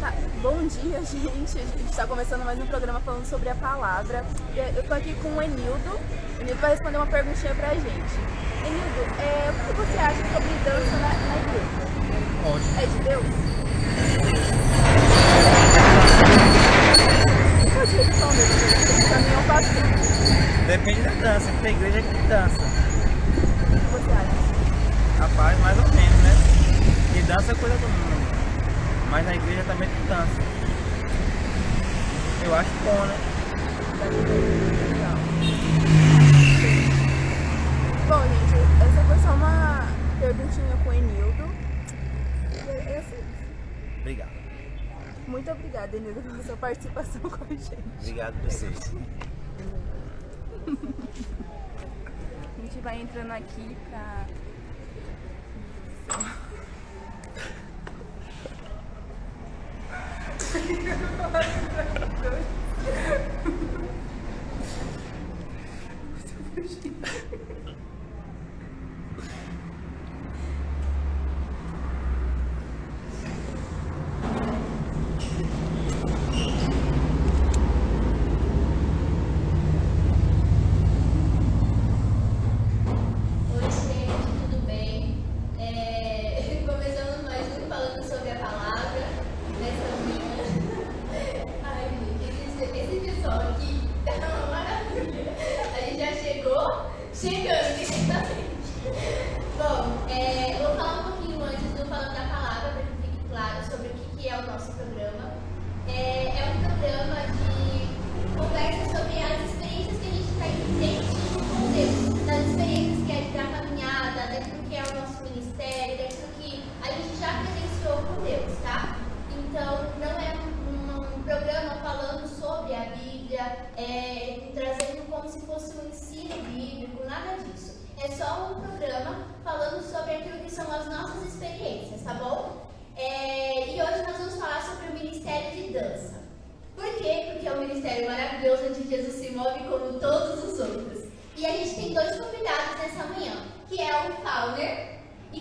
tá. Bom dia, gente. A gente está começando mais um programa falando sobre a palavra. Eu tô aqui com o Enildo. O Enildo vai responder uma perguntinha pra gente. Enildo, é, o que você acha sobre dança na, na igreja? Ótimo. É de Deus? Qual a direção? Esse caminho é um pastor. Depende da dança, porque a igreja é que dança. O que você acha? Rapaz, mais ou menos, né? E dança é coisa do mundo. Mas na igreja também tem dança. Eu acho bom, né? Legal. Bom, gente, essa foi só uma perguntinha com o Enildo. E é é assim. Obrigado. Muito obrigada, Enildo, pela sua participação com a gente. Obrigado a vocês. A gente vai entrando aqui pra. Thank you.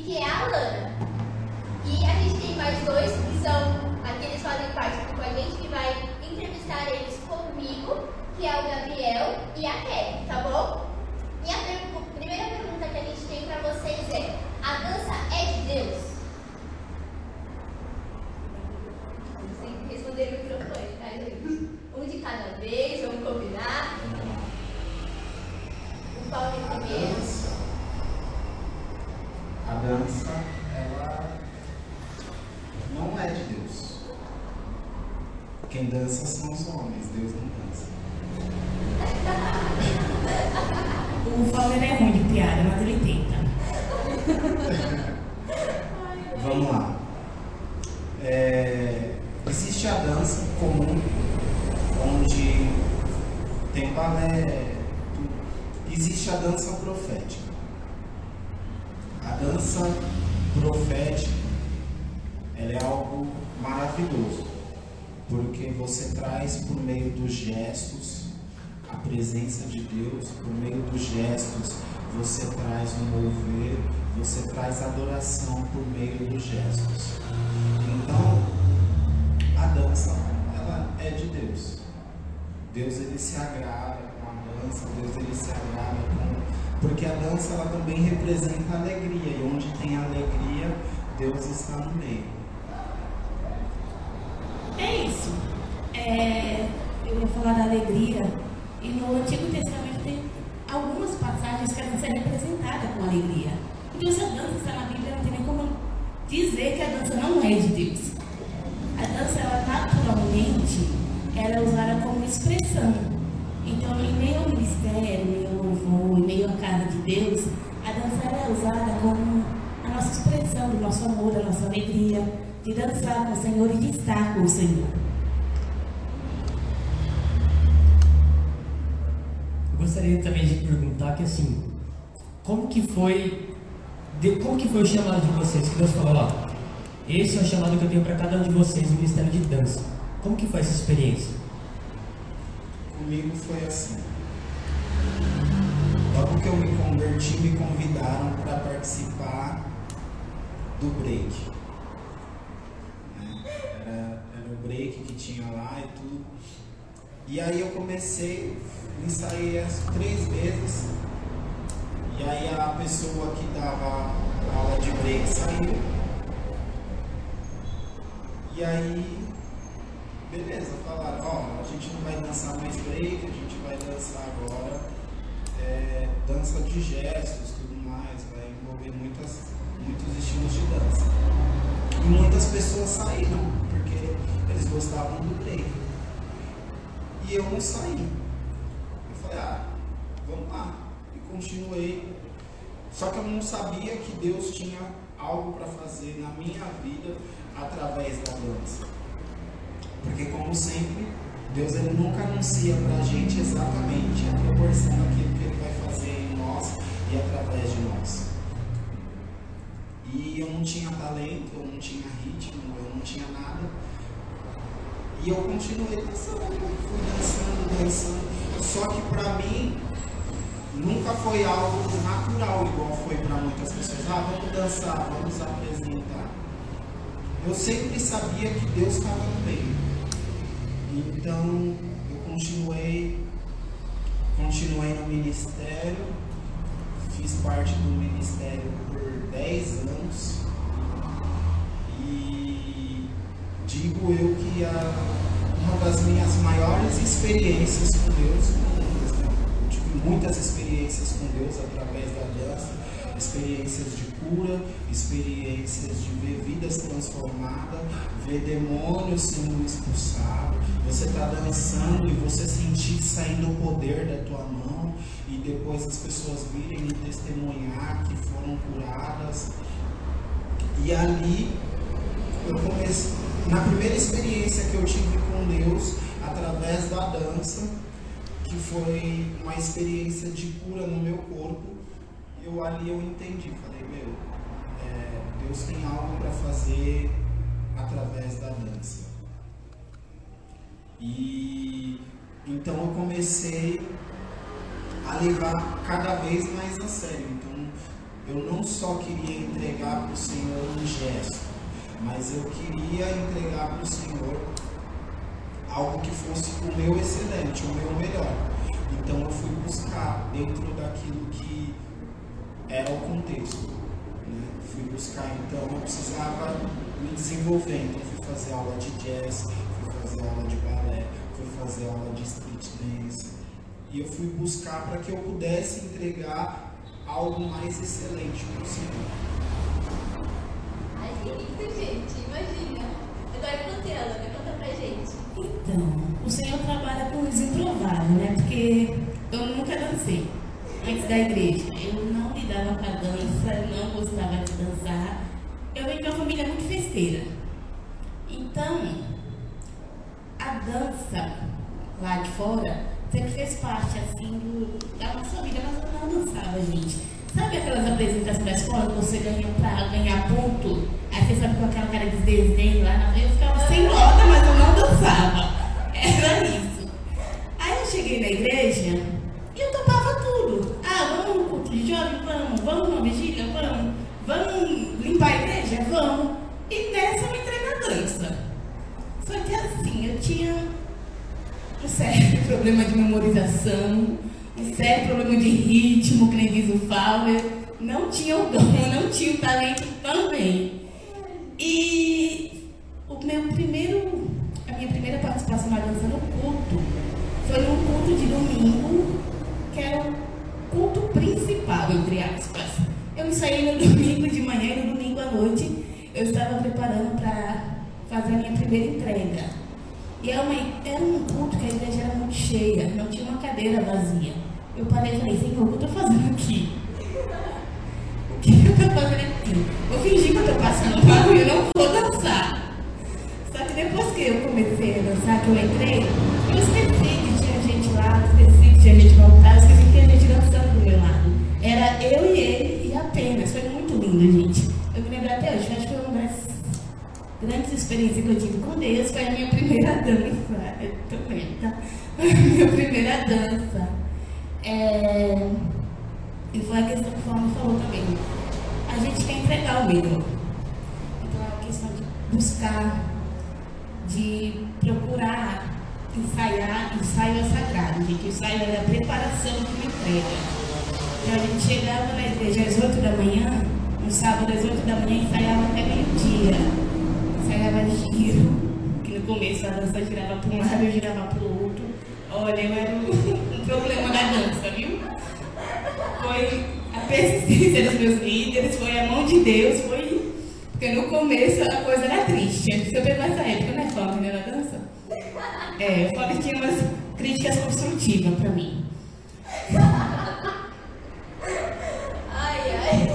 Que é a Alana. E a gente tem mais dois que são aqueles que fazem parte aqui com a gente, que vai entrevistar eles comigo, que é o Gabriel e a Kelly, tá bom? E a pergu- primeira pergunta que a gente tem pra vocês é: a dança é de Deus? Vocês responderam o microfone, tá, gente? Um de cada vez, vamos combinar. O Paulo primeiro. A dança, ela não é de Deus. Quem dança são os homens, Deus não dança. O Fauner é ruim de piada, mas ele tenta. Vamos lá. É, existe a dança comum, onde tem balé, tudo. existe a dança profética. A dança profética, ela é algo porque você traz por meio dos gestos a presença de Deus, por meio dos gestos você traz um mover, você traz adoração por meio dos gestos. Então, a dança, ela é de Deus. Deus ele se agrada com a dança, Deus ele se agrada com. Porque a dança ela também representa alegria, e onde tem alegria, Deus está no meio. É isso. É, eu ia falar da alegria. E no Antigo Testamento tem algumas passagens que a dança é representada com alegria. Então, se a dança está na Bíblia, não tem nem como dizer que a dança não é de Deus. A dança, ela naturalmente, ela é usada como expressão. Então, em meio ao ministério, em meio ao louvor, em meio à casa de Deus, a dança ela é usada como a nossa expressão do nosso amor, da nossa alegria, de dançar com o Senhor e de estar com o Senhor. Eu gostaria também de que assim, como que foi, de- como que foi o chamado de vocês? Que Deus falou, ó, esse é o chamado que eu tenho para cada um de vocês, o Ministério de Dança. Como que foi essa experiência? Comigo foi assim. Logo que eu me converti, me convidaram para participar do break. Né? Era, era break que tinha lá e tudo. E aí eu comecei, ensaiei as três vezes. E aí a pessoa que dava aula de break saiu. E aí, beleza, falaram, ó, a gente não vai dançar mais break, a gente vai dançar agora é, dança de gestos, tudo mais, vai envolver muitas, muitos estilos de dança. E muitas pessoas saíram, porque eles gostavam do break. E eu não saí. Eu falei, ah, vamos lá. E continuei. Só que eu não sabia que Deus tinha algo para fazer na minha vida através da dança. Porque como sempre, Deus ele nunca anuncia para a gente exatamente a proporção daquilo que ele vai fazer em nós e através de nós. E eu não tinha talento, eu não tinha ritmo, eu não tinha nada. E eu continuei dançando, fui dançando, dançando. Só que para mim nunca foi algo natural, igual foi para muitas pessoas. Ah, vamos dançar, vamos apresentar. Eu sempre sabia que Deus estava no meio. Então eu continuei, continuei no ministério, fiz parte do ministério por 10 anos e digo eu que a, uma das minhas maiores experiências com Deus, tive muitas experiências com Deus através da dança, experiências de cura, experiências de ver vidas transformadas, ver demônios sendo expulsados, você está dançando e você sentir saindo o poder da tua mão e depois as pessoas virem e testemunhar que foram curadas. E ali eu comecei, na primeira experiência que eu tive com Deus, através da dança, que foi uma experiência de cura no meu corpo, eu ali eu entendi, falei, meu, é, Deus tem algo para fazer através da dança. E então eu comecei a levar cada vez mais a sério. Então eu não só queria entregar para o Senhor um gesto, mas eu queria entregar para o Senhor algo que fosse o meu excelente, o meu melhor. Então eu fui buscar dentro daquilo que era o contexto. Né? Fui buscar, então eu precisava me desenvolver. Então fui fazer aula de jazz, fui fazer aula de balé, fui fazer aula de street dance. E eu fui buscar para que eu pudesse entregar algo mais excelente para o Senhor. Ai, que lindo, gente. Imagina. Agora é conte ela, me conta pra gente. Então, o Senhor trabalha com os improváveis, né? Porque eu nunca dancei antes da igreja. Eu não lidava com a dança, não gostava de dançar. Eu venho de uma família muito festeira. Então, a dança lá de fora sempre fez parte assim do, da nossa vida, mas eu não dançava, gente. Sabe aquelas apresentações da escola que você ganha pra ganhar ponto? Aí você sabe com aquela cara de desenho lá na frente, eu ficava sem nota, mas eu não dançava. Era isso. Aí eu cheguei na igreja e eu topava tudo. Ah, vamos no culto de jovem? Vamos. Vamos numa vigília? Vamos. Vamos limpar a igreja? Vamos. E nessa eu entrei na dança. Só que assim, eu tinha um sério problema de memorização, um sério problema de ritmo, que nem diz o Fowler. Não tinha o dom, não tinha o talento também. E o meu primeiro, a minha primeira participação na dança no culto foi num culto de domingo, que era o culto principal, entre aspas. Eu saí no domingo de manhã e no domingo à noite eu estava preparando para fazer a minha primeira entrega. E era, era um culto que a igreja era muito cheia, não tinha uma cadeira vazia. Eu parei e falei, Senhor, o que eu estou fazendo aqui? O que eu estou fazendo aqui? Vou fingir que eu estou passando mal e eu não vou dançar. Só que depois que eu comecei a dançar, que eu entrei, eu esqueci que tinha gente lá, esqueci que tinha gente voltada, esqueci que tinha gente dançando do meu lado. Era eu e ele e apenas. Foi muito lindo, gente. Eu me lembro até hoje, acho que foi uma das grandes experiências que eu tive com Deus. Foi a minha primeira dança. Eu vendo, tá? Foi a minha primeira dança. É... E foi a questão que o Fábio falou também. A gente quer entregar o melhor. Então é uma questão de buscar, de procurar ensaiar, ensaio é sagrado, gente. Ensaio é a preparação de uma entrega. Então a gente chegava na igreja às 8 da manhã, no sábado às 8 da manhã ensaiava até meio-dia. Ensaiava giro, que no começo a dança girava para um lado, eu girava para o outro. Olha, eu era um problema da dança, viu? Foi a persistência dos meus líderes, foi a mão de Deus, foi. Porque no começo a coisa era triste. Você pegou essa época, né, Fábio, na dança? É, o Fábio tinha umas críticas construtivas para mim. Ai. Ai,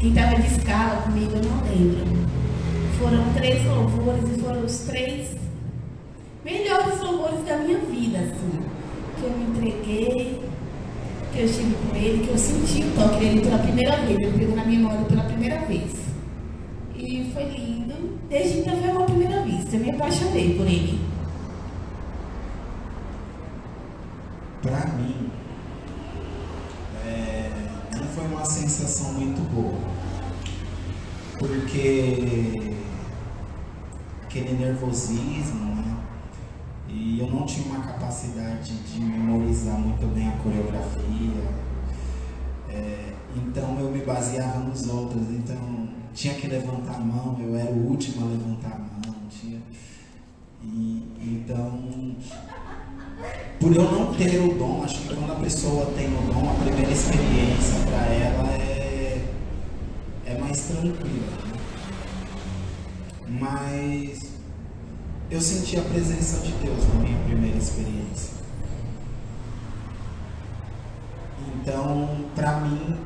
Quem estava de escala comigo, eu não lembro. Foram três louvores e foram os três melhores louvores da minha vida, assim. Que eu me entreguei, que eu estive com ele, que eu senti o toque dele pela primeira vez. Ele pegou na minha mão pela primeira vez. E foi lindo. Desde então foi uma primeira vista. Eu me apaixonei por ele. Pra mim, Porque aquele nervosismo, né? E eu não tinha uma capacidade de memorizar muito bem a coreografia. É, então eu me baseava nos outros. Então tinha que levantar a mão, eu era o último a levantar a mão. Tinha, e, então por eu não ter o dom, acho que quando a pessoa tem o dom, a primeira experiência para ela é, é mais tranquila. Mas eu senti a presença de Deus na minha primeira experiência. Então, para mim,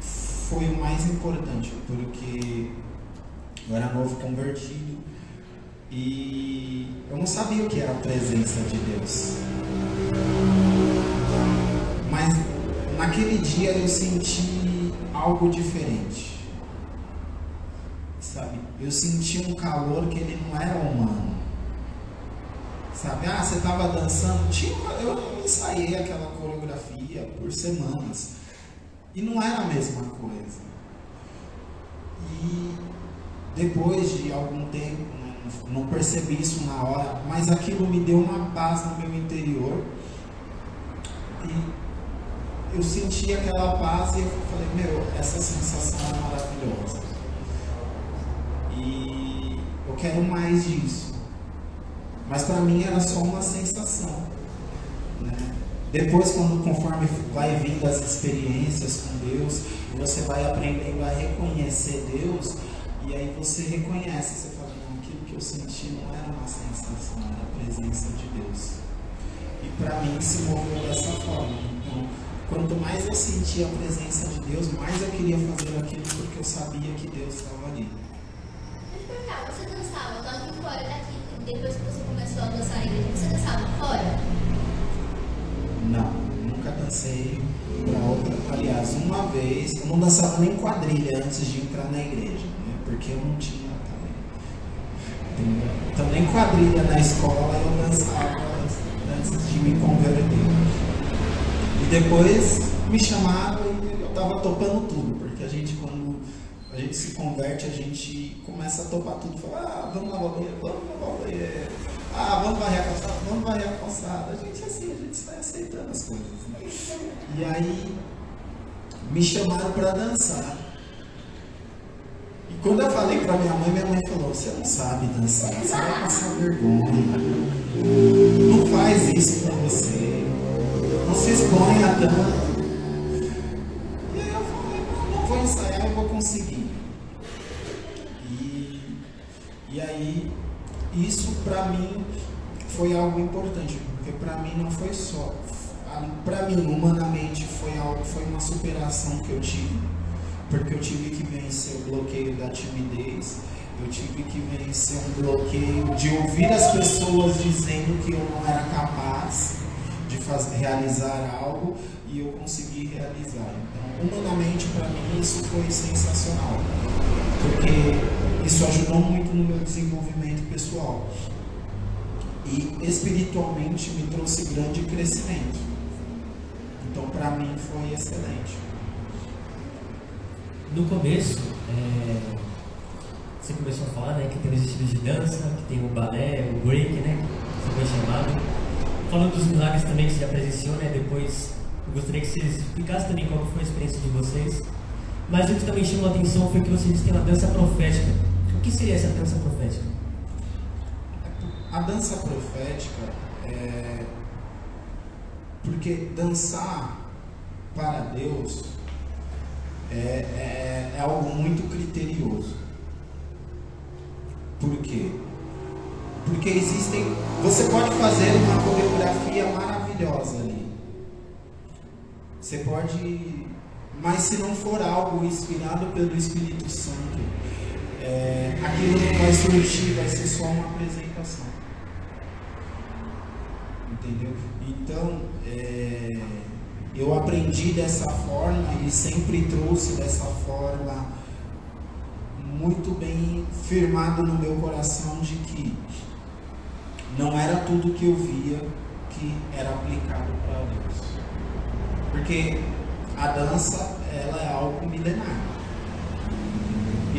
foi o mais importante, porque eu era novo convertido e eu não sabia o que era a presença de Deus. Mas naquele dia eu senti algo diferente. Sabe? Eu senti um calor que ele não era humano. Sabe? Ah, você estava dançando. Tinha, eu ensaiei aquela coreografia por semanas. E não era a mesma coisa. E depois de algum tempo, né, não percebi isso na hora, mas aquilo me deu uma paz no meu interior. E eu senti aquela paz e eu falei, meu, essa sensação é maravilhosa. E eu quero mais disso. Mas para mim era só uma sensação. Né? Depois, quando conforme vai vindo as experiências com Deus, você vai aprendendo a reconhecer Deus, e aí você reconhece, você fala, não, aquilo que eu senti não era uma sensação, era a presença de Deus. E para mim se moveu dessa forma. Então, quanto mais eu sentia a presença de Deus, mais eu queria fazer aquilo porque eu sabia que Deus estava ali. Fora daqui, depois que você começou a dançar na igreja, você dançava fora? Não, nunca dancei pra outra. Aliás, uma vez, eu não dançava nem quadrilha antes de entrar na igreja, né? Porque eu não tinha. Entendeu? Então nem quadrilha na escola eu dançava antes de me converter. E depois me chamaram e eu tava topando tudo, porque a gente quando a gente se converte, a gente começa a topar tudo, fala, ah, vamos lavar o banheiro, vamos lavar o banheiro, ah, vamos varrer a calçada, vamos varrer a calçada. A gente é assim, a gente sai aceitando as coisas. né? E aí me chamaram para dançar. E quando eu falei para minha mãe, minha mãe falou, você não sabe dançar, você vai passar vergonha. Não faz isso para você. Não se exponha tanto. E aí eu falei, não, não vou ensaiar, eu vou conseguir. E, e aí, isso para mim foi algo importante, porque para mim não foi só. Para mim, humanamente, foi algo, foi uma superação que eu tive, porque eu tive que vencer o bloqueio da timidez, eu tive que vencer um bloqueio de ouvir as pessoas dizendo que eu não era capaz de realizar algo e eu consegui realizar. Então, humanamente, para mim, isso foi sensacional, porque isso ajudou muito no meu desenvolvimento pessoal e espiritualmente me trouxe grande crescimento. Então, para mim, foi excelente. No começo, é, você começou a falar né, que tem os estilos de dança, que tem o balé, o break, né? Que você foi chamado. Falando dos milagres também que você já presenciou, né? Depois eu gostaria que vocês explicassem também qual foi a experiência de vocês. Mas o que também chamou a atenção foi que vocês têm uma dança profética. O que seria essa dança profética? A dança profética é. Porque dançar para Deus é, é, é algo muito criterioso. Por quê? Porque existem. Você pode fazer uma coreografia maravilhosa ali. Você pode. Mas se não for algo inspirado pelo Espírito Santo, é, aquilo não vai surgir, vai ser só uma apresentação. Entendeu? Então, é, eu aprendi dessa forma e sempre trouxe dessa forma muito bem firmado no meu coração de que não era tudo que eu via que era aplicado para Deus. Porque a dança, ela é algo milenar.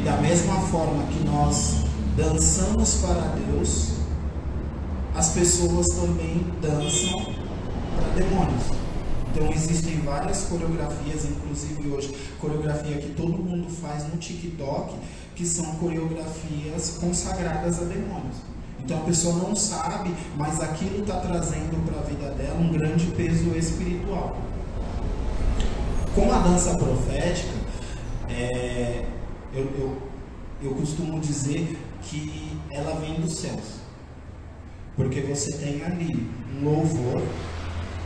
Da mesma forma que nós dançamos para Deus, as pessoas também dançam para demônios. Então existem várias coreografias, inclusive hoje, coreografia que todo mundo faz no TikTok, que são coreografias consagradas a demônios. Então a pessoa não sabe, mas aquilo está trazendo para a vida dela um grande peso espiritual. Com a dança profética, é, eu, eu, eu costumo dizer que ela vem dos céus. Porque você tem ali um louvor,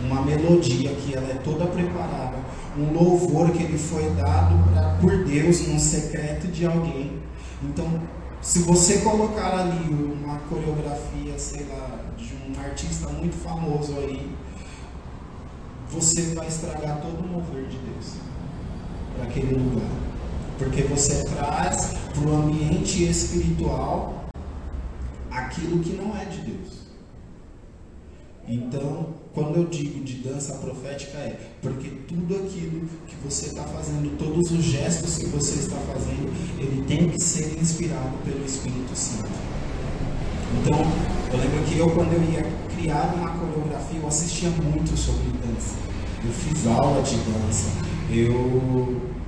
uma melodia que ela é toda preparada, um louvor que ele foi dado pra, por Deus num secreto de alguém. Então, se você colocar ali uma coreografia, sei lá, de um artista muito famoso aí, você vai estragar todo o mover de Deus para aquele lugar. Porque você traz para o ambiente espiritual aquilo que não é de Deus. Então, quando eu digo de dança profética é porque tudo aquilo que você está fazendo, todos os gestos que você está fazendo, ele tem que ser inspirado pelo Espírito Santo. Então, eu lembro que eu quando eu ia criar uma coreografia, eu assistia muito sobre dança. Eu fiz aula de dança. Eu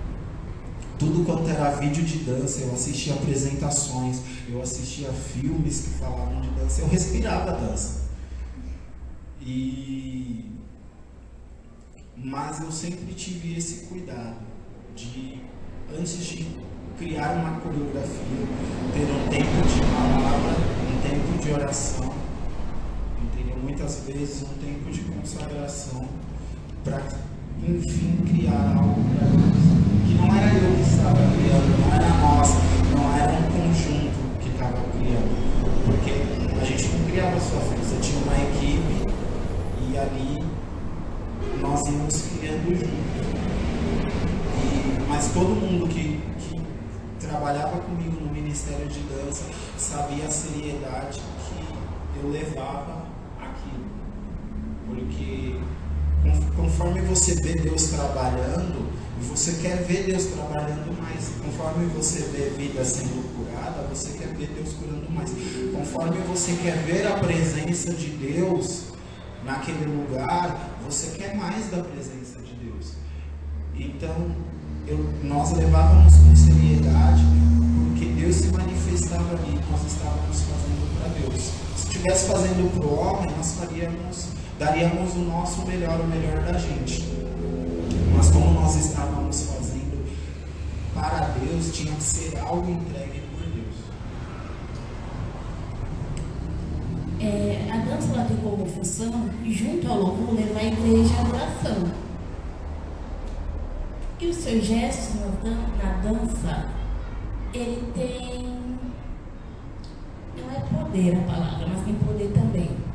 tudo quanto era vídeo de dança, eu assistia apresentações, eu assistia filmes que falavam de dança, eu respirava dança. E mas eu sempre tive esse cuidado de antes de criar uma coreografia, ter um tempo de palavra, um tempo de oração, entendeu? Muitas vezes um tempo de consagração para enfim criar algo para Deus não era eu que estava criando, não era nós, não era um conjunto que estava criando. Porque a gente não criava sozinho, você tinha uma equipe e ali nós íamos criando juntos. mas todo mundo que, que trabalhava comigo no Ministério de Dança sabia a seriedade que eu levava aquilo. Porque conforme você vê Deus trabalhando, você quer ver Deus trabalhando mais. Conforme você vê vida sendo curada, você quer ver Deus curando mais. Conforme você quer ver a presença de Deus naquele lugar, você quer mais da presença de Deus. Então, eu, nós levávamos com seriedade, porque Deus se manifestava ali, nós estávamos fazendo para Deus. Se estivesse fazendo para o homem, nós faríamos, daríamos o nosso melhor, o melhor da gente. Mas como nós estávamos fazendo para Deus, tinha que ser algo entregue por Deus. É, a dança ela tem como função, junto ao louvor, levar a igreja à adoração. E os seus gestos na, dança, ele tem. Não é poder a palavra, mas tem poder também.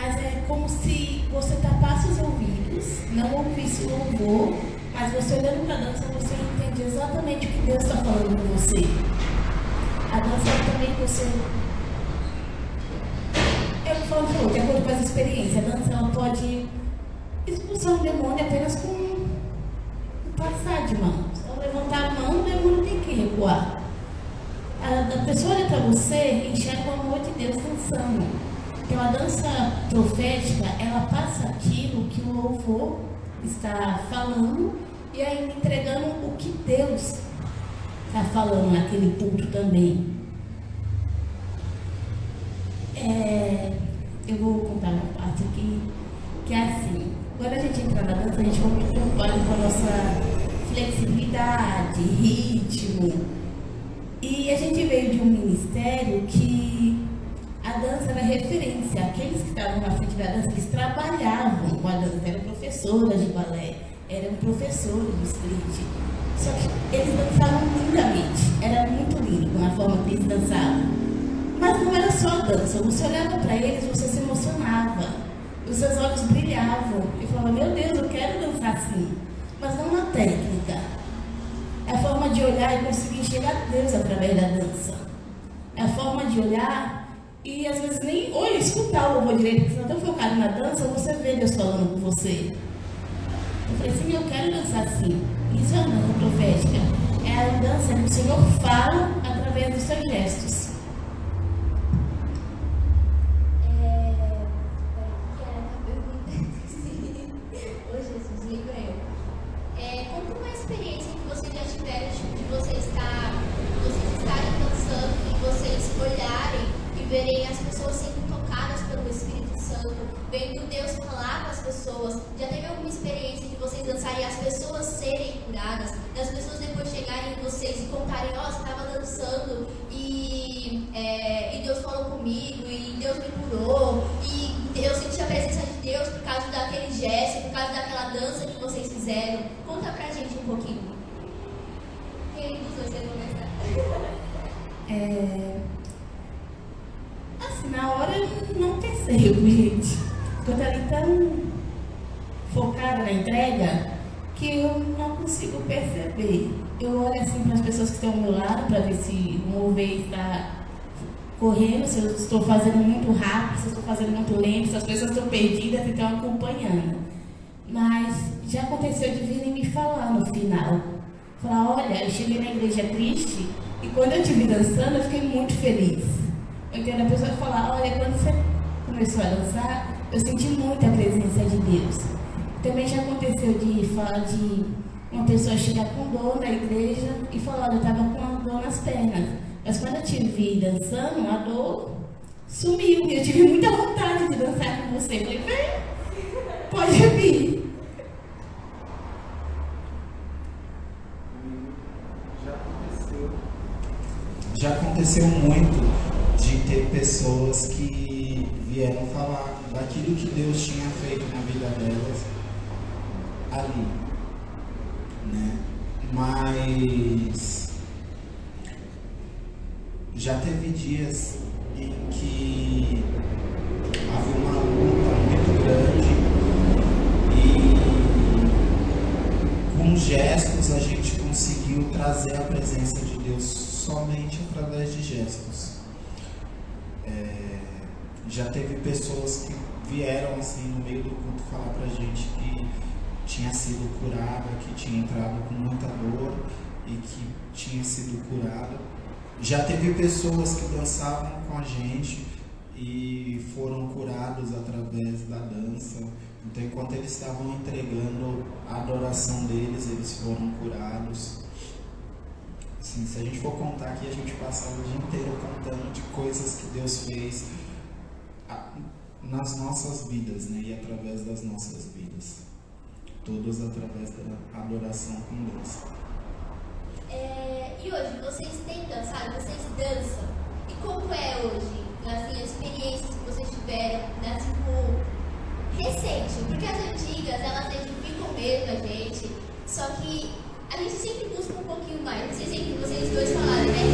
Mas é como se você tapasse os ouvidos, não ouvisse o louvor, mas você olhando para a dança, você entende exatamente o que Deus está falando com você. A dança é também você. Eu falo, de acordo com as experiências, a dança ela pode expulsar um demônio apenas com passar de mão. Só levantar a mão, o demônio tem que recuar. A, a pessoa olha para você enxerga o amor de Deus dançando. Então a dança profética, ela passa aquilo que o louvor está falando e ainda entregando o que Deus está falando naquele culto também. É, eu vou contar uma parte aqui que é assim. Quando a gente entra na dança, a gente vai muito preocupado com a nossa flexibilidade, ritmo. E a gente veio de um ministério que a dança era referência. Aqueles que estavam na frente da dança, eles trabalhavam com a dança, eram professoras de balé, eram professores do street. Só que eles dançavam lindamente, era muito lindo a forma que eles dançavam. Mas não era só a dança, você olhava para eles, você se emocionava os seus olhos brilhavam. E falava, meu Deus, eu quero dançar assim. Mas não na técnica. É a forma de olhar e conseguir enxergar Deus através da dança. É a forma de olhar e às vezes nem ou escutar o louvor direito, porque você está tão focado na dança, você vê Deus falando com você. Eu falei assim, eu quero dançar assim. Isso é a dança profética. É a dança que o Senhor fala através dos seus gestos. verem as pessoas sendo tocadas pelo Espírito Santo, vendo Deus falar com as pessoas. Já teve alguma experiência de vocês dançarem e as pessoas serem curadas, das pessoas depois chegarem em vocês e contarem, ó, oh, você estava dançando e, é, e Deus falou comigo, e Deus me curou, e eu senti a presença de Deus por causa daquele gesto, por causa daquela dança que vocês fizeram. Conta pra gente um pouquinho. Quem dos dois quer começar? É... correndo, se eu estou fazendo muito rápido, se eu estou fazendo muito lento, se as pessoas estão perdidas e estão acompanhando. Mas já aconteceu de virem me falar no final. Falar, olha, eu cheguei na igreja triste e quando eu vi dançando eu fiquei muito feliz. Eu entendo a pessoa falar, olha, quando você começou a dançar, eu senti muito a presença de Deus. Também já aconteceu de falar de uma pessoa chegar com dor na igreja e falar, eu estava com uma dor nas pernas. Mas quando eu te vi dançando, a dor sumiu. E eu tive muita vontade de dançar com você. Eu falei, vem, pode vir. Já aconteceu. Já aconteceu muito de ter pessoas que vieram falar daquilo que Deus tinha feito na vida delas ali. Né? Mas já teve dias em que havia uma luta muito grande e com gestos a gente conseguiu trazer a presença de Deus somente através de gestos. É, já teve pessoas que vieram assim no meio do culto falar pra gente que tinha sido curada, que tinha entrado com muita dor e que tinha sido curada. Já teve pessoas que dançavam com a gente e foram curados através da dança. Então, enquanto eles estavam entregando a adoração deles, eles foram curados. Assim, se a gente for contar aqui, a gente passava o dia inteiro contando de coisas que Deus fez nas nossas vidas, né? E através das nossas vidas. Todas através da adoração com Deus. É, e hoje, vocês têm dançado? Vocês dançam? E como é hoje? Assim, as experiências que vocês tiveram, né, tipo, recente? Porque as antigas, elas edificam mesmo a gente, só que a gente sempre busca um pouquinho mais. Não sei se vocês dois falaram, né?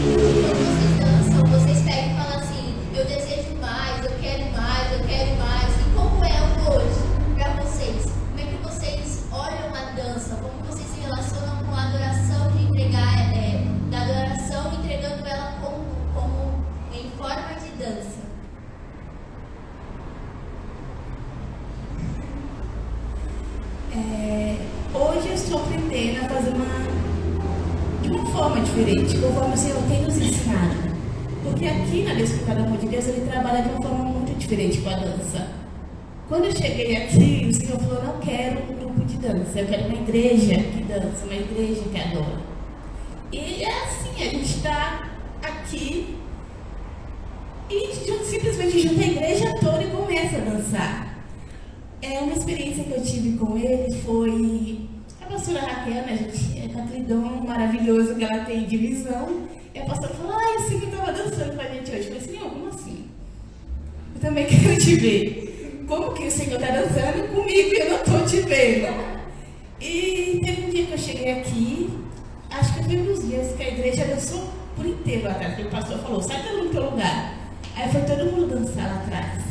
Quando vocês dançam, vocês pegam e falam assim, eu desejo mais, eu quero mais, eu quero mais. Aprendendo a fazer uma de uma forma diferente, conforme o Senhor tem nos ensinado. Porque aqui na Despertar do Amor de Deus ele trabalha de uma forma muito diferente com a dança. Quando eu cheguei aqui, o Senhor falou: não quero um grupo de dança, eu quero uma igreja que dança, uma igreja que adora. E é assim, a gente está aqui e simplesmente junta a igreja toda e começa a dançar. É uma experiência que eu tive com ele foi pastora Raquel, né, gente? É Catridon maravilhoso que ela tem de visão. E a pastora falou, ah, esse que estava dançando com a gente hoje. Eu falei, Senhor, como assim? Eu também quero te ver. Como que o Senhor está dançando comigo e eu não estou te vendo? E teve um dia que eu cheguei aqui, acho que foi dos dias que a igreja dançou por inteiro lá atrás, que o pastor falou, sai todo mundo teu lugar. Aí foi todo mundo dançar lá atrás.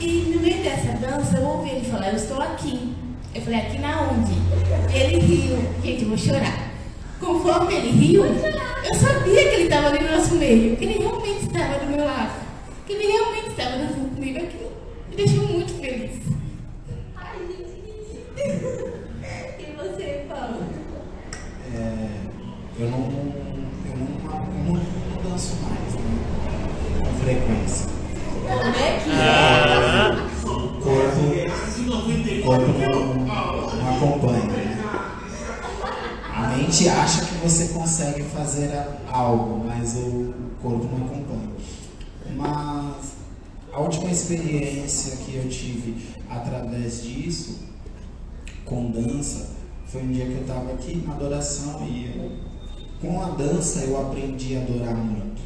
E no meio dessa dança, eu ouvi ele falar, eu estou aqui. Eu falei, aqui na onde? Ele riu. Gente, eu vou chorar. Conforme ele riu, eu sabia que ele estava ali no nosso meio, que ele realmente estava do meu lado, que ele realmente estava dançando comigo. Aquilo me deixou muito feliz. Ai, gente. E você, Paulo? É, eu não, eu não, eu não, não danço mais, né? Com frequência. Como é que é? Corpo, não, não acompanha. A mente acha que você consegue fazer algo, mas o corpo não acompanha. Mas a última experiência que eu tive através disso, com dança, foi um dia que eu estava aqui na adoração e eu, com a dança eu aprendi a adorar muito.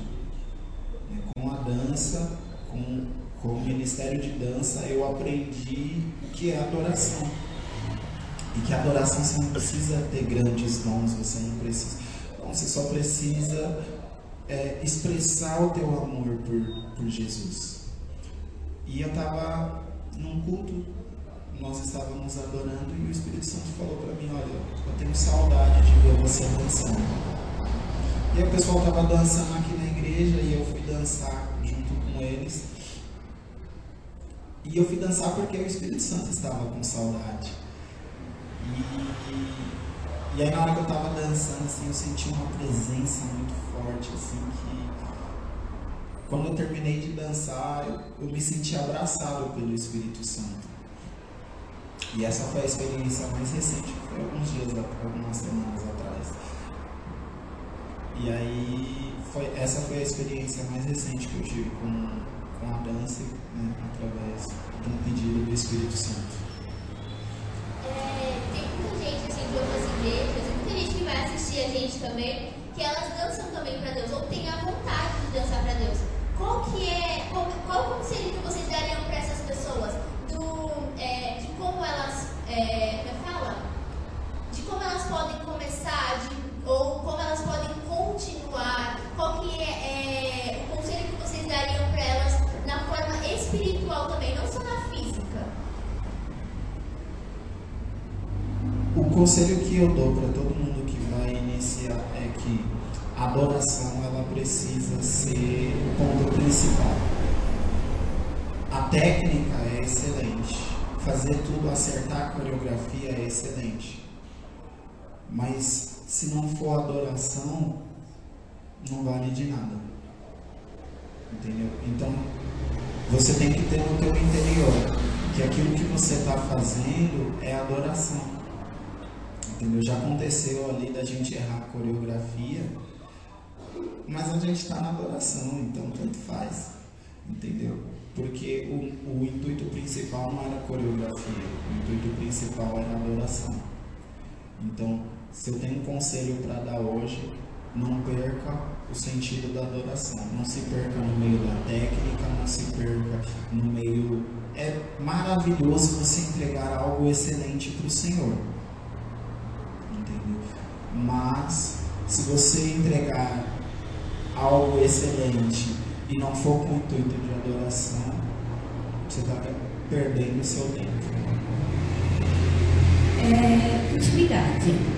Com a dança, com, com o ministério de dança, eu aprendi o que é adoração. E que adoração você não precisa ter grandes dons, você não precisa. Então, você só precisa é, expressar o teu amor por, por Jesus. E eu estava num culto, nós estávamos adorando e o Espírito Santo falou para mim: Olha, eu tenho saudade de ver você dançando. E o pessoal estava dançando aqui na igreja e eu fui dançar junto com eles. E eu fui dançar porque o Espírito Santo estava com saudade. E, e aí na hora que eu tava dançando, assim, eu senti uma presença muito forte, assim, que quando eu terminei de dançar, eu, eu me senti abraçado pelo Espírito Santo. E essa foi a experiência mais recente, foi alguns dias, algumas semanas atrás. E aí, foi, essa foi a experiência mais recente que eu tive com, com a dança, né, através de um pedido do Espírito Santo. É, tem muita gente assim, de outras igrejas, muita gente que vai assistir a gente também, que elas dançam também para Deus, ou tem a vontade de dançar para Deus. Qual que é, qual, conselho que vocês dariam para essas pessoas? É, de como elas, é, como é? De como elas podem começar, de, ou como elas podem continuar. Qual que é, o conselho que vocês dariam para elas forma espiritual também, não só na física? O conselho que eu dou para todo mundo que vai iniciar é que a adoração ela precisa ser o ponto principal. A técnica é excelente, fazer tudo, acertar a coreografia é excelente. Mas se não for adoração, não vale de nada. Entendeu? Então, você tem que ter no teu interior que aquilo que você está fazendo é adoração. Entendeu? Já aconteceu ali da gente errar a coreografia, mas a gente está na adoração, então tanto faz. Entendeu? Porque o, o intuito principal não era coreografia, o intuito principal era adoração. Então, se eu tenho um conselho para dar hoje, não perca o sentido da adoração. Não se perca no meio da técnica, não se perca no meio. É maravilhoso você entregar algo excelente para o Senhor. Entendeu? Mas, se você entregar algo excelente e não for com o intuito de adoração, você está perdendo o seu tempo. É, intimidade.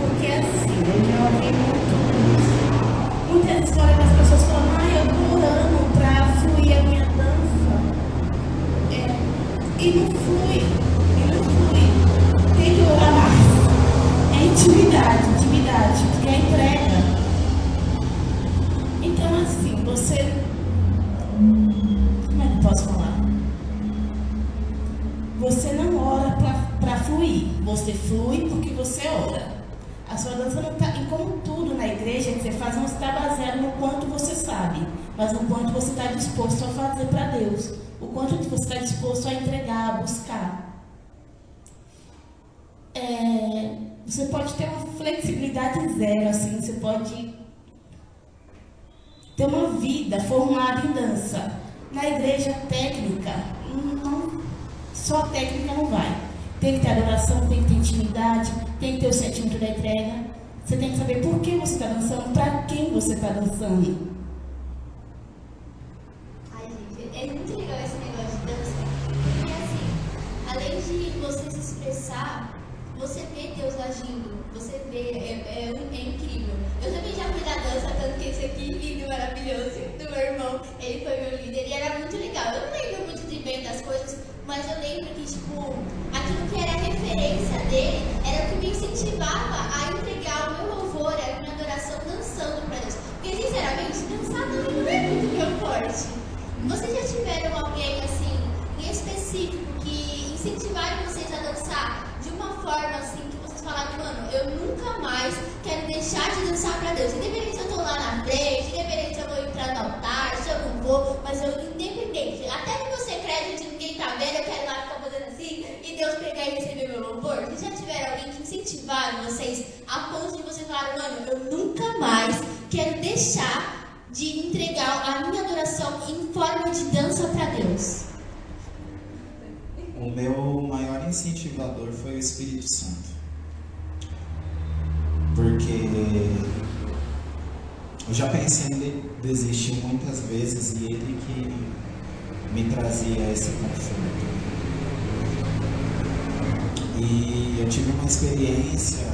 Porque assim, eu já ouvi muito, muitas histórias das pessoas falando, ah, eu tô orando pra fluir a minha dança. É, e não flui, e não flui. Tem que orar mais. É intimidade, intimidade, porque é entrega. Então assim, você. Como é que eu posso falar? Você não ora para fluir, você flui porque você ora. A sua dança não está, e como tudo na igreja que você faz, não está baseado no quanto você sabe, mas no quanto você está disposto a fazer para Deus. O quanto você está disposto a entregar, a buscar. É, você pode ter uma flexibilidade zero, assim, você pode ter uma vida formada em dança. Na igreja técnica, não, só técnica não vai. Tem que ter adoração, tem que ter intimidade, tem que ter o sentimento da entrega. Você tem que saber por que você está dançando, para quem você está dançando. Ai, gente, é muito legal esse negócio de dança. Porque assim, além de você se expressar, você vê Deus agindo. Você vê, é, é, é incrível. Eu também já fui da dança, tanto que esse aqui, lindo, maravilhoso, do meu irmão, ele foi meu líder e era muito legal. Eu não lembro muito de bem das coisas, mas eu lembro que, tipo, aquilo que era referência dele era o que me incentivava a entregar o meu louvor, a minha adoração dançando para Deus. Porque, sinceramente, dançar não é muito meu forte. Vocês já tiveram alguém, assim, em específico, que incentivaram vocês a dançar de uma forma, assim, que vocês falaram, mano, eu nunca mais quero deixar de dançar para Deus. Independente se eu tô lá na frente, independente se eu vou entrar no altar, se eu não vou, mas eu, independente, até que você acredite ninguém vendo, eu quero lá ficar fazendo assim e Deus pegar e receber meu louvor? Vocês já tiveram alguém que incentivaram vocês a ponto de vocês falarem, mano, eu nunca mais quero deixar de entregar a minha adoração em forma de dança para Deus? O meu maior incentivador foi o Espírito Santo. Porque eu já pensei em desistir muitas vezes e ele que me trazia esse conforto. E eu tive uma experiência,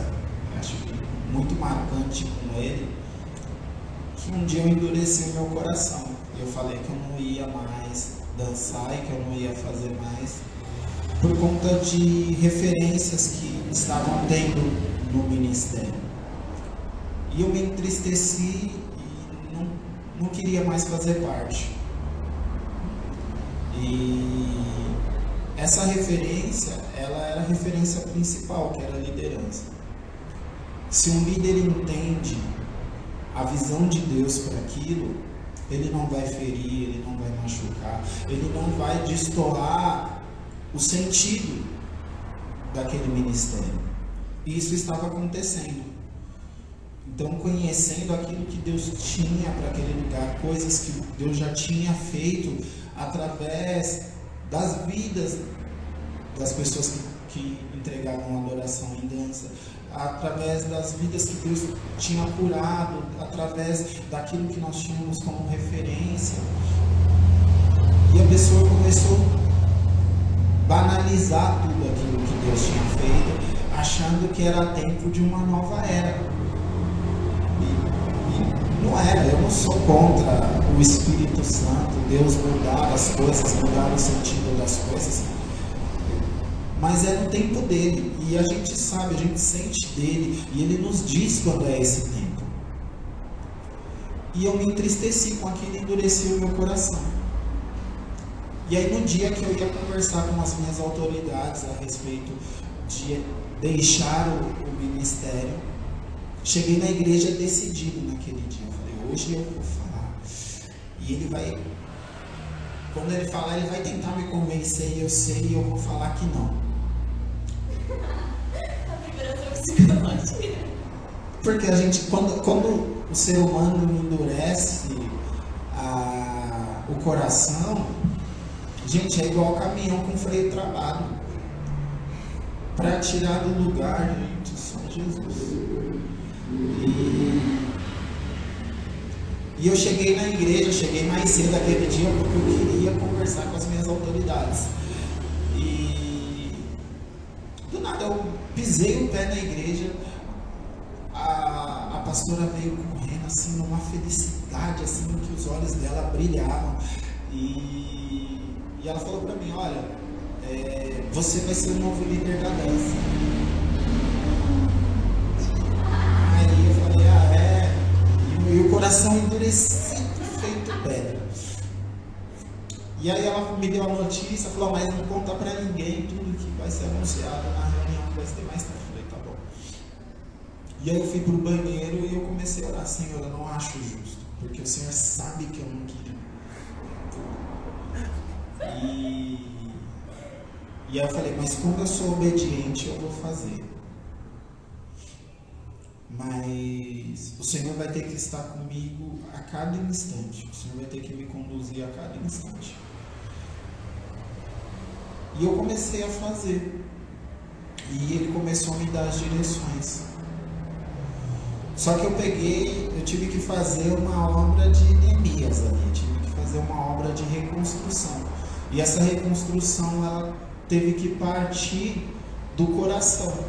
acho que muito marcante com ele, que um dia eu endureci meu coração. Eu falei que eu não ia mais dançar e que eu não ia fazer mais por conta de referências que estavam tendo no ministério. E eu me entristeci e não, não queria mais fazer parte. E essa referência, ela era a referência principal, que era a liderança. Se um líder entende a visão de Deus para aquilo, ele não vai ferir, ele não vai machucar, ele não vai destoar o sentido daquele ministério. E isso estava acontecendo. Então, conhecendo aquilo que Deus tinha para aquele lugar, coisas que Deus já tinha feito através das vidas das pessoas que, que entregavam adoração em dança, através das vidas que Deus tinha curado, através daquilo que nós tínhamos como referência. E a pessoa começou a banalizar tudo aquilo que Deus tinha feito, achando que era tempo de uma nova era. E, e não era, eu não sou contra o Espírito Santo, Deus mudar as coisas, mudar o sentido das coisas. Mas é no tempo dele, e a gente sabe, a gente sente dele, e ele nos diz quando é esse tempo. E eu me entristeci com aquilo e endureci o meu coração. E aí no dia que eu ia conversar com as minhas autoridades a respeito de deixar o, o ministério, cheguei na igreja decidido naquele dia. Eu falei, hoje eu vou falar. E ele vai, quando ele falar, ele vai tentar me convencer, e eu sei, e eu vou falar que não. Porque a gente, quando, quando o ser humano endurece a, o coração, gente, é igual caminhão com freio travado. Para tirar do lugar, gente, só Jesus. E eu cheguei na igreja, cheguei mais cedo aquele dia porque eu queria conversar com as minhas autoridades. E do nada eu pisei o pé na igreja, a, a pastora veio correndo assim numa felicidade, assim, que os olhos dela brilhavam. E, e ela falou para mim, olha, é, você vai ser o novo líder da dança. Aí eu falei, ah é, e o coração endurecido, feito pedra. E aí ela me deu a notícia, falou, mas não conta para ninguém tudo que vai ser anunciado na reunião que vai ser mais tarde. E aí eu fui para o banheiro e eu comecei a orar, Senhor, eu não acho justo, porque o Senhor sabe que eu não queria. E, e aí eu falei, mas como eu sou obediente, eu vou fazer. Mas o Senhor vai ter que estar comigo a cada instante. O Senhor vai ter que me conduzir a cada instante. E eu comecei a fazer. E ele começou a me dar as direções. Só que eu peguei, eu tive que fazer uma obra de Neemias ali, tive que fazer uma obra de reconstrução. E essa reconstrução ela teve que partir do coração.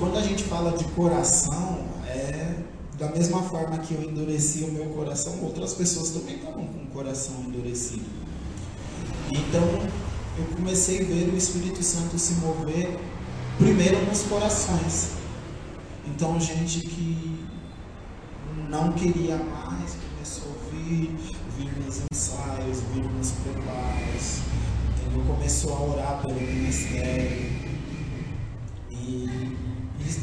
Quando a gente fala de coração, é da mesma forma que eu endureci o meu coração, outras pessoas também estavam com o coração endurecido. Então eu comecei a ver o Espírito Santo se mover primeiro nos corações. Então, gente que não queria mais começou a vir, vir nos ensaios, vir nos preparos, entendeu? Começou a orar pelo ministério. E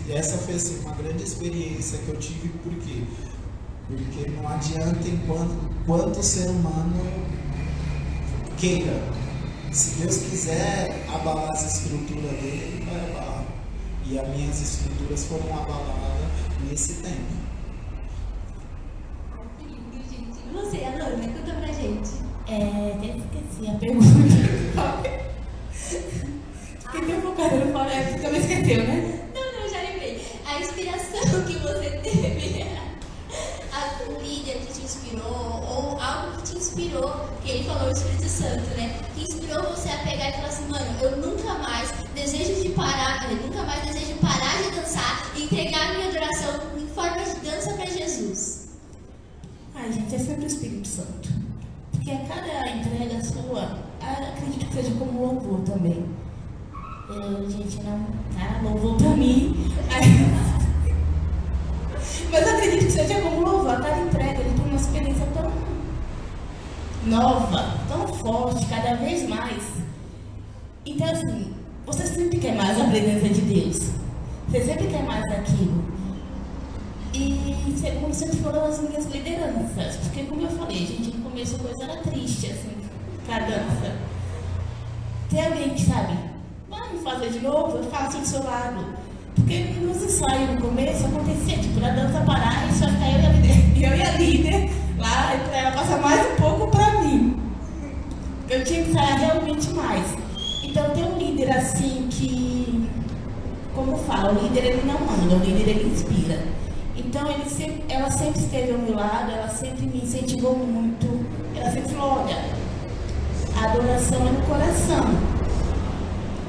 essa foi assim, uma grande experiência que eu tive, por quê? Porque não adianta enquanto quanto o ser humano queira. Se Deus quiser abalar as estruturas dele, ele vai abalar. E as minhas estruturas foram abaladas nesse tempo. Que lindo, gente. Você, Alana, conta pra gente. É, até esqueci a pergunta. Louvor também. Eu, gente, não, tá? Louvor pra mim. Mas eu acredito que seja como louvor. Cada entrega ele tem uma experiência tão nova, tão forte, cada vez mais. Então, assim, você sempre quer mais a presença de Deus. Você sempre quer mais aquilo. E como sempre foram as minhas lideranças. Porque como eu falei, gente, no começo a coisa era triste, assim, pra dança. Tem alguém que sabe, vamos fazer de novo, eu faço do seu lado. Porque nos ensaios no começo acontecia, tipo, a dança parar e só ficar eu e a líder, eu e a líder lá, ela passar mais um pouco pra mim. Eu tinha que ensaiar realmente mais. Então ter um líder assim que, como fala, o líder ele não manda, o líder ele inspira. Então ele sempre, ela sempre esteve ao meu lado, ela sempre me incentivou muito. Ela sempre falou, olha, a adoração é no coração.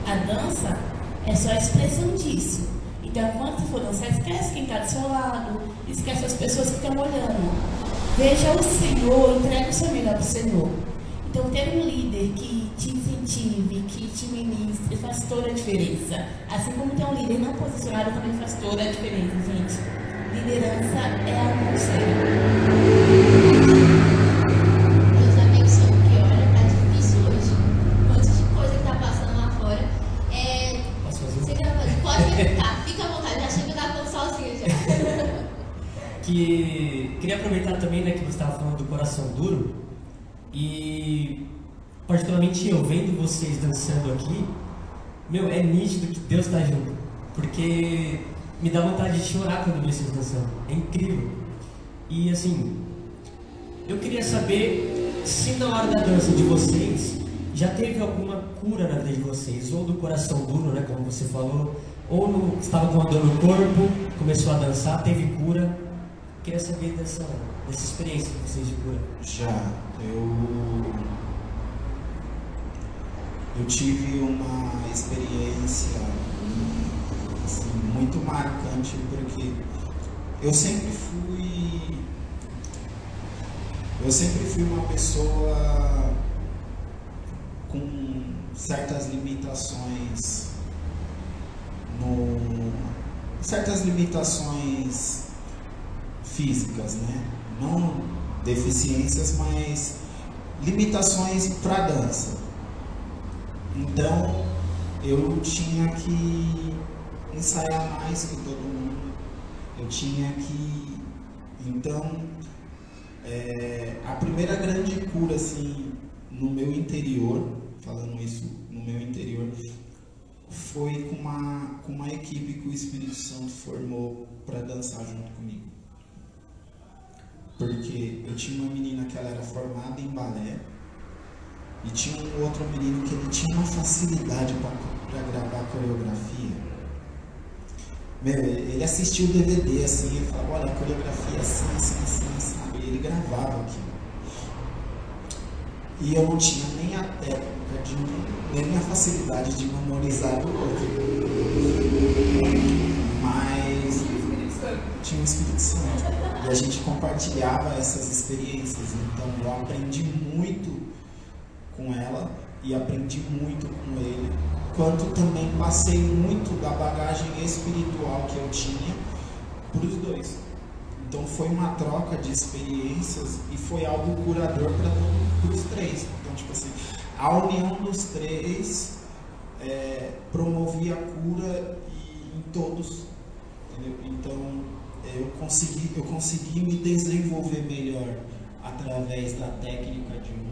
A dança é só a expressão disso. Então, quando for dançar, esquece quem está do seu lado, esquece as pessoas que estão olhando. Veja o Senhor, entregue o seu melhor para o Senhor. Então, ter um líder que te incentive, que te ministre, faz toda a diferença. Assim como ter um líder não posicionado também faz toda a diferença, gente. Liderança é a conselho. Aproveitar também né, que você estava falando do coração duro e particularmente eu vendo vocês dançando aqui, meu, é nítido que Deus está junto, porque me dá vontade de chorar quando vejo vocês dançando, é incrível. E assim, eu queria saber se na hora da dança de vocês já teve alguma cura na vida de vocês, ou do coração duro, né, como você falou, ou no, estava com a dor no corpo, começou a dançar, teve cura. Queria saber dessa, dessa experiência de vocês cura. Já, eu. Eu tive uma experiência assim, muito marcante porque eu sempre fui. Eu sempre fui uma pessoa com certas limitações no certas limitações físicas, né? Não deficiências, mas limitações para dança. Então eu tinha que ensaiar mais que todo mundo. Eu tinha que então é, a primeira grande cura assim no meu interior, falando isso no meu interior, foi com uma, com uma equipe que o Espírito Santo formou para dançar junto comigo. Porque eu tinha uma menina que ela era formada em balé e tinha um outro menino que ele tinha uma facilidade para gravar coreografia. Meu, ele assistiu o DVD assim, ele falou, olha, a coreografia é assim, assim, assim, sabe? E ele gravava aquilo. E eu não tinha nem a técnica, de, nem a facilidade de memorizar do outro. Mas tinha o Espírito Santo. A gente compartilhava essas experiências. Então eu aprendi muito com ela e aprendi muito com ele. Quanto também passei muito da bagagem espiritual que eu tinha para os dois. Então foi uma troca de experiências e foi algo curador para os três. Então, tipo assim, a união dos três é, promovia a cura em todos. entendeu? Então eu consegui, eu consegui me desenvolver melhor através da técnica de um.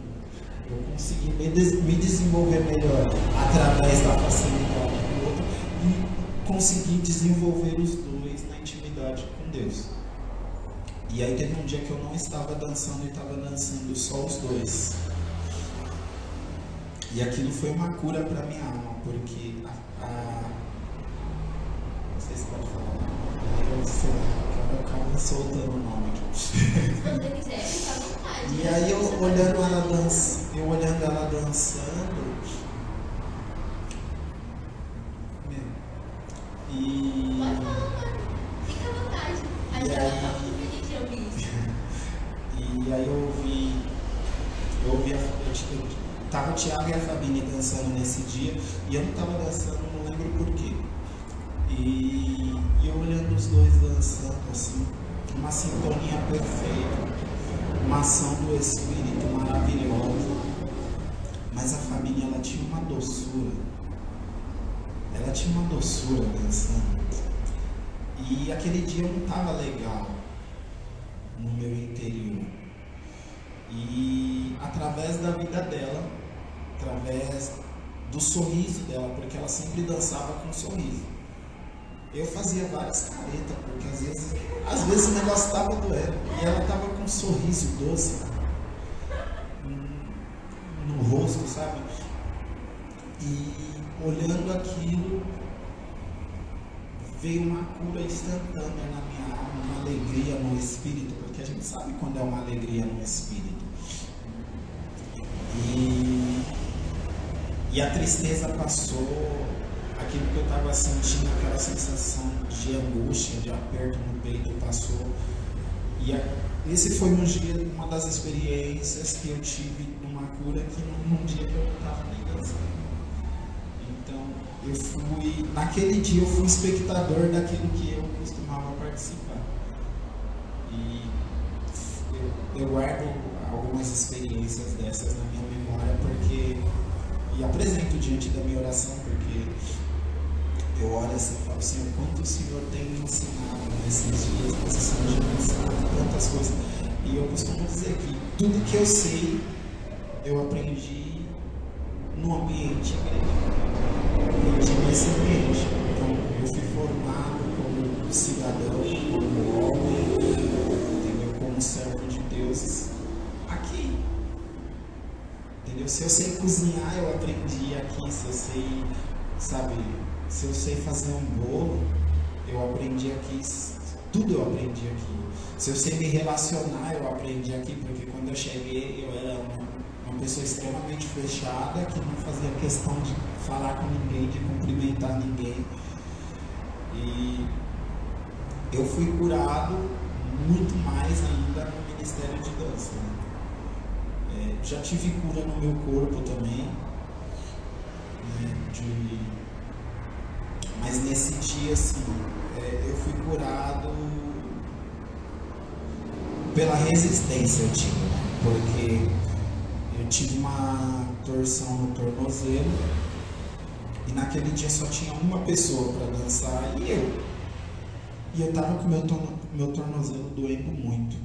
Eu consegui me, des- me desenvolver melhor através da facilidade do outro e consegui desenvolver os dois na intimidade com Deus. E aí teve um dia que eu não estava dançando e estava dançando só os dois. E aquilo foi uma cura para minha alma, porque a, a- não sei se pode falar. Eu sei lá, eu acabo soltando o nome aqui. E aí eu olhando ela dançando, eu olhando ela dançando. meu, E Pode falar. Fica à vontade. A gente muito feliz de ouvir isso. E aí eu ouvi, eu ouvi, a, eu, tava o Thiago e a Fabine dançando nesse dia, e eu não tava dançando, não lembro porquê. E, e eu olhando os dois dançando assim, uma sintonia perfeita, uma ação do Espírito maravilhosa. Mas a família ela tinha uma doçura. Ela tinha uma doçura dançando. E aquele dia não estava legal no meu interior. E através da vida dela, através do sorriso dela, porque ela sempre dançava com um sorriso. Eu fazia várias caretas, porque às vezes, às vezes o negócio estava doendo. E ela estava com um sorriso doce no rosto, sabe? E olhando aquilo, veio uma cura instantânea na minha alma, uma alegria no espírito, porque a gente sabe quando é uma alegria no espírito. E, E a tristeza passou, aquilo que eu estava sentindo, aquela sensação de angústia, de aperto no peito passou. E a, esse foi um dia, uma das experiências que eu tive numa cura que num, num dia que eu estava nem dançando. Então, eu fui, naquele dia eu fui espectador daquilo que eu costumava participar. E eu, eu guardo algumas experiências dessas na minha memória porque e apresento diante da minha oração porque eu olho assim e falo, Senhor, quanto o Senhor tem me ensinado nesses dias, você Senhor já me ensinado tantas coisas. E eu costumo dizer que tudo que eu sei, eu aprendi no ambiente igreja. Eu aprendi nesse ambiente. Então, eu fui formado como cidadão, como homem, entendeu? Como servo de Deus aqui. Entendeu? Se eu sei cozinhar, eu aprendi aqui. Se eu sei, sabe, se eu sei fazer um bolo, eu aprendi aqui. Tudo eu aprendi aqui. Se eu sei me relacionar, eu aprendi aqui, porque quando eu cheguei, eu era uma, uma pessoa extremamente fechada, que não fazia questão de falar com ninguém, de cumprimentar ninguém. E eu fui curado muito mais ainda no Ministério de Dança. Né? É, já tive cura no meu corpo também. Né? De... Mas nesse dia, assim, é, eu fui curado pela resistência eu tive, né? Porque eu tive uma torção no tornozelo e naquele dia só tinha uma pessoa para dançar e eu. E eu tava com meu, torno, meu tornozelo doendo muito.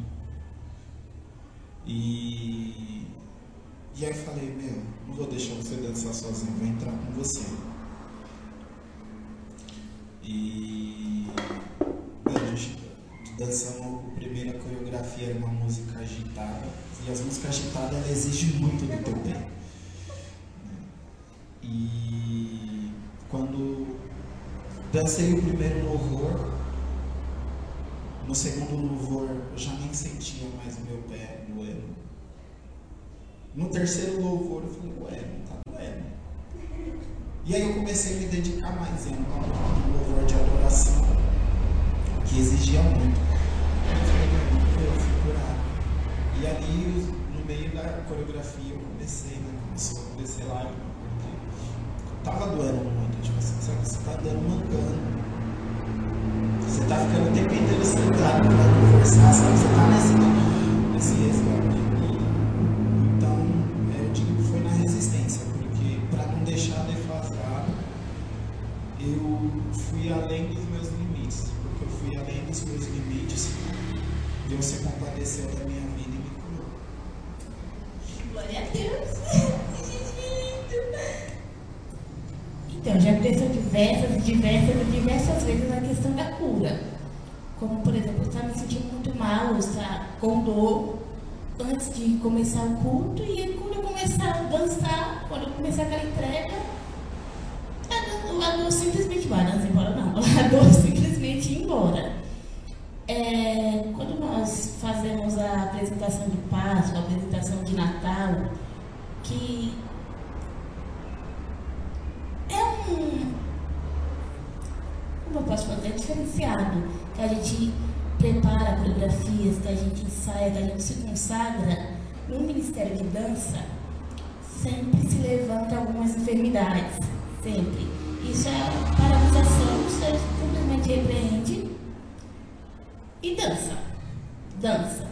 E, e aí falei, meu, não vou deixar você dançar sozinho, vou entrar com você. E bem, a gente dançamos a primeira coreografia era uma música agitada. E as músicas agitadas exigem muito do teu pé. E quando dancei o primeiro louvor, no segundo louvor eu já nem sentia mais meu pé doendo. No terceiro louvor eu falei, ué, não tá doendo. E aí eu comecei a me dedicar mais em um louvor de adoração, que exigia muito. Eu falei, eu fui curado. E ali, no meio da coreografia, eu comecei, né? Começou a comecei lá, porque tava doendo muito, tipo assim, sabe, você tá dando mancando. Você tá ficando o tempo inteiro sentado pra forçar, sabe? Você tá nesse, nesse resgate. Além dos meus limites. Porque eu fui além dos meus limites, Deus se compadeceu da minha vida e me curou. Glória a Deus. Então, já aconteceu diversas, diversas, diversas vezes a questão da cura. Como, por exemplo, eu estava me sentindo muito mal, estar com dor antes de começar o culto, e quando eu começar a dançar, quando eu começar aquela entrega, dor simplesmente não embora não, a dor simplesmente embora. É, quando nós fazemos a apresentação de Páscoa, a apresentação de Natal, que é um. Como eu posso fazer? É diferenciado. Que a gente prepara coreografias, que a gente ensaia, que a gente se consagra. No Ministério de Dança, sempre se levanta algumas enfermidades. Sempre. Isso é paralisação, você simplesmente repreende e dança. Dança.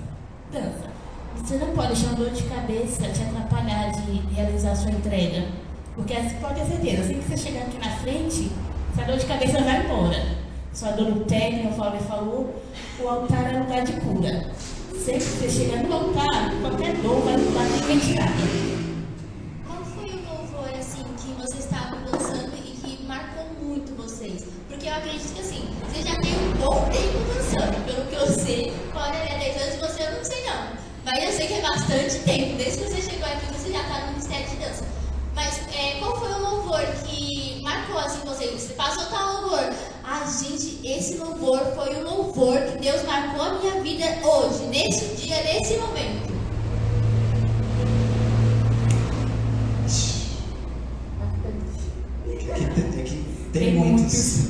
Dança. Você não pode deixar dor de cabeça te atrapalhar de realizar a sua entrega. Porque você pode ter certeza, assim que você chegar aqui na frente, essa dor de cabeça vai embora. Sua dor no pé, o Fábio falou, o altar é lugar de cura. Sempre que você chegar no altar, qualquer dor vai estar retirada. Mas eu sei que é bastante tempo. Desde que você chegou aqui, você já está no Ministério de Dança. Mas é, qual foi o louvor que marcou assim vocês? Você passou tal louvor. Ah, gente, esse louvor foi o louvor que Deus marcou a minha vida hoje, nesse dia, nesse momento. Tem muitos.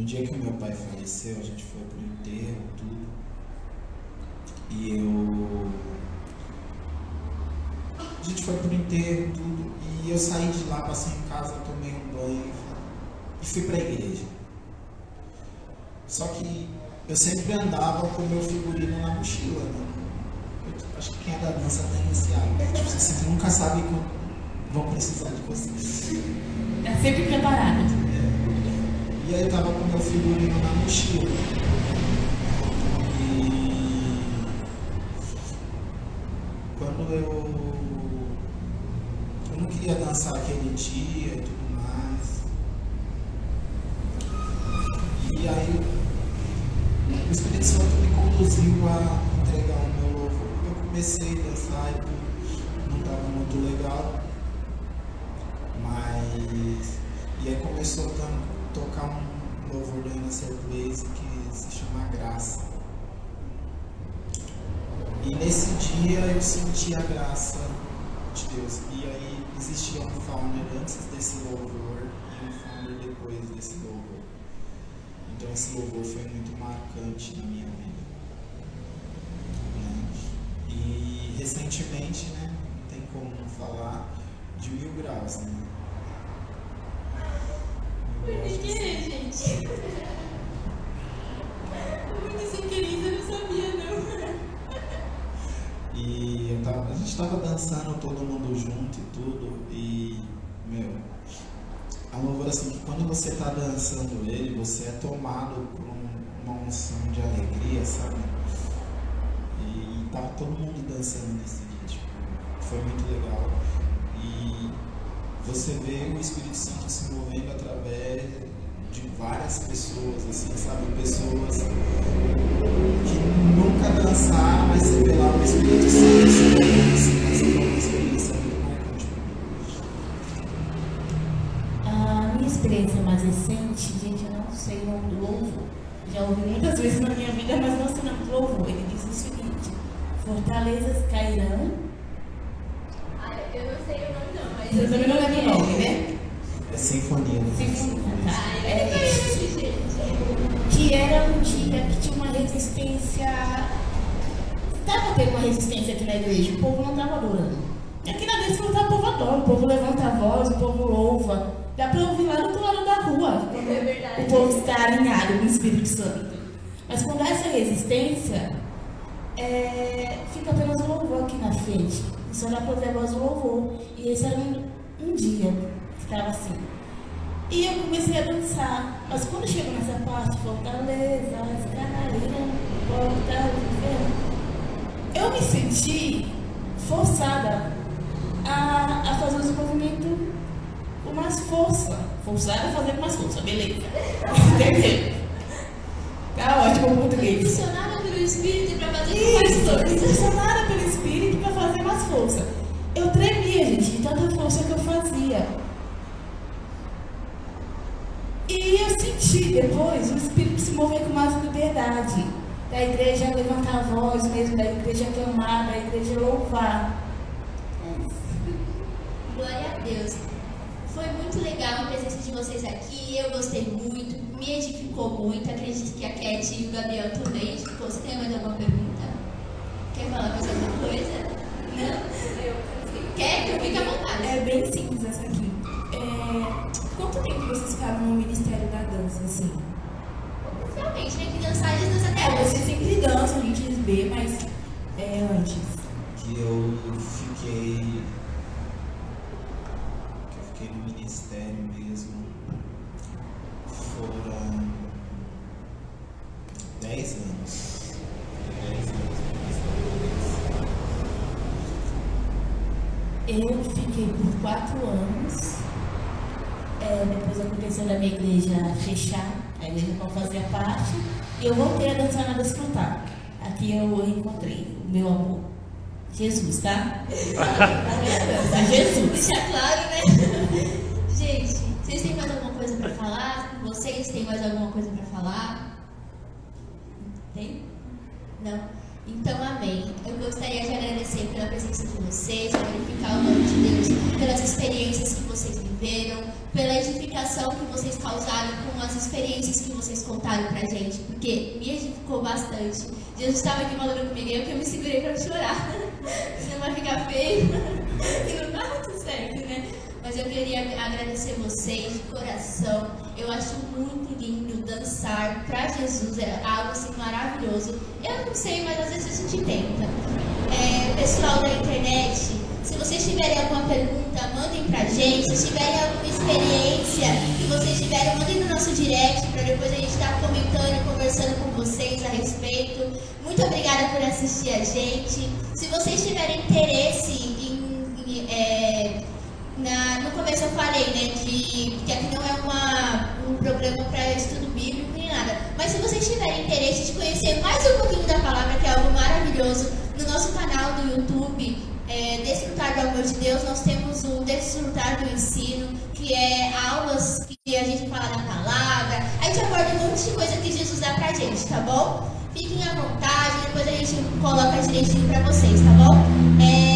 No dia que meu pai faleceu, a gente foi pro enterro, tudo. E eu. A gente foi pro enterro, tudo. E eu saí de lá, passei em casa, tomei um banho e fui pra igreja. Só que eu sempre andava com o meu figurino na mochila, né? Eu acho que quem é da dança tem esse hábito. Tipo, você nunca sabe quando vão precisar de você. Tá sempre preparado. E aí eu tava com meu figurino na mochila. E quando eu, eu não queria dançar aquele dia e tudo mais. E aí o Espírito Santo me conduziu a entregar o meu louvor. Eu comecei a dançar e tudo, não estava muito legal. Mas. E aí começou a tam- tocar um louvor da Inner Blaze que se chama Graça. E nesse dia eu senti a graça de Deus. E aí existia um founder antes desse louvor e um founder depois desse louvor. Então esse louvor foi muito marcante na minha vida. E recentemente, né, não tem como não falar de mil graus, né? Mil graus de Por que, gente? Muito sem querer, eu não sabia, não. E eu tava- a gente tava dançando todo mundo junto e tudo, e, meu, é um louvor assim que quando você tá dançando ele, você é tomado por um- uma unção de alegria, sabe? E, tava todo mundo dançando nesse dia, tipo, foi muito legal. Você vê o Espírito Santo se movendo através de várias pessoas, assim, sabe? Pessoas que nunca dançaram, mas lá o Espírito Santo se movendo, assim, mas uma experiência muito. A minha experiência mais recente, gente, eu não sei o nome do louvor. Já ouvi muitas vezes na minha vida, mas não sei o nome do louvor. Ele diz o seguinte: Fortalezas cairão. Ah, eu não sei o nome, não, mas. Você também não lembra o nome, né? É sinfonia. né? Sinfonia? Ah, É, gente. que era um dia que tinha uma resistência. Estava tendo uma resistência aqui na igreja, o povo não estava adorando. Aqui na igreja não tá o povo adora, o povo levanta a voz, o povo louva. Dá para ouvir lá do outro lado da rua. É verdade. O povo está alinhado com o Espírito Santo. Mas quando há essa resistência, é, fica apenas o louvor aqui na frente. Dá para ouvir a voz do louvor. E esse era um, um dia que estava assim. E eu comecei a dançar. Mas quando chegou nessa parte, Fortaleza, caíram, Fortaleza, eu me senti forçada a, a fazer esse movimento com mais força. Forçada a fazer com mais força, beleza. Entendeu? Tá ótimo o português. Funcionava pelo Espírito pra fazer com mais Isso, força. Força. Eu tremia, gente, de tanta força que eu fazia. E eu senti depois o espírito se mover com mais liberdade. Da igreja levantar a voz mesmo, da igreja clamar, da igreja louvar. Glória a Deus. Foi muito legal a presença de vocês aqui. Eu gostei muito, me edificou muito. Acredito que a Cat e o Gabriel também. Você tem mais alguma pergunta? Quer falar mais alguma coisa? Quer? Fica à vontade. É bem simples essa aqui. É, quanto tempo vocês ficaram no Ministério da Dança, assim? Oficialmente, né? Que dançar, eles dançam até É, vocês sempre dançam, a gente vê, mas é antes. que eu fiquei que eu fiquei no ministério mesmo foram 10 anos. 10 anos no ministério. Eu fiquei por quatro anos. É, depois aconteceu da minha igreja fechar, a igreja não fazia parte, e eu voltei a dançar na desfrutar. Aqui eu encontrei o meu amor. Jesus, tá? Jesus. Deixa claro, né? Gente, vocês têm mais alguma coisa pra falar? Vocês têm mais alguma coisa pra falar? Tem? Não? Então, amém. Eu gostaria de agradecer pela presença de vocês, glorificar o nome de Deus, pelas experiências que vocês viveram, pela edificação que vocês causaram com as experiências que vocês contaram pra gente, porque me edificou bastante. Jesus estava aqui falando comigo eu que eu me segurei não chorar. Senão vai ficar feio. E não dá muito certo, né? Mas eu queria agradecer vocês de coração. Eu acho muito lindo dançar pra Jesus, é algo assim maravilhoso. Eu não sei, mas às vezes a gente tenta. É, pessoal da internet, se vocês tiverem alguma pergunta, mandem pra gente. Se tiverem alguma experiência que vocês tiverem, mandem no nosso direct para depois a gente estar comentando e conversando com vocês a respeito. Muito obrigada por assistir a gente. Se vocês tiverem interesse em, em, é, na- no começo eu falei, né, de que aqui não é uma, um programa para estudo bíblico nem nada. Mas se vocês tiverem interesse de conhecer mais um pouquinho da palavra, que é algo maravilhoso, no nosso canal do YouTube, é, Desfrutar do Amor de Deus, nós temos o Desfrutar do Ensino, que é aulas que a gente fala da palavra, a gente aborda um monte de coisa que Jesus dá pra gente, tá bom? Fiquem à vontade, depois a gente coloca direitinho pra vocês, tá bom? É,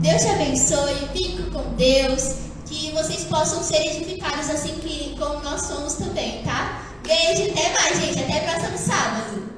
Deus te abençoe, fique com Deus, que vocês possam ser edificados assim que como nós somos também, tá? Beijo, até mais, gente, até próximo sábado.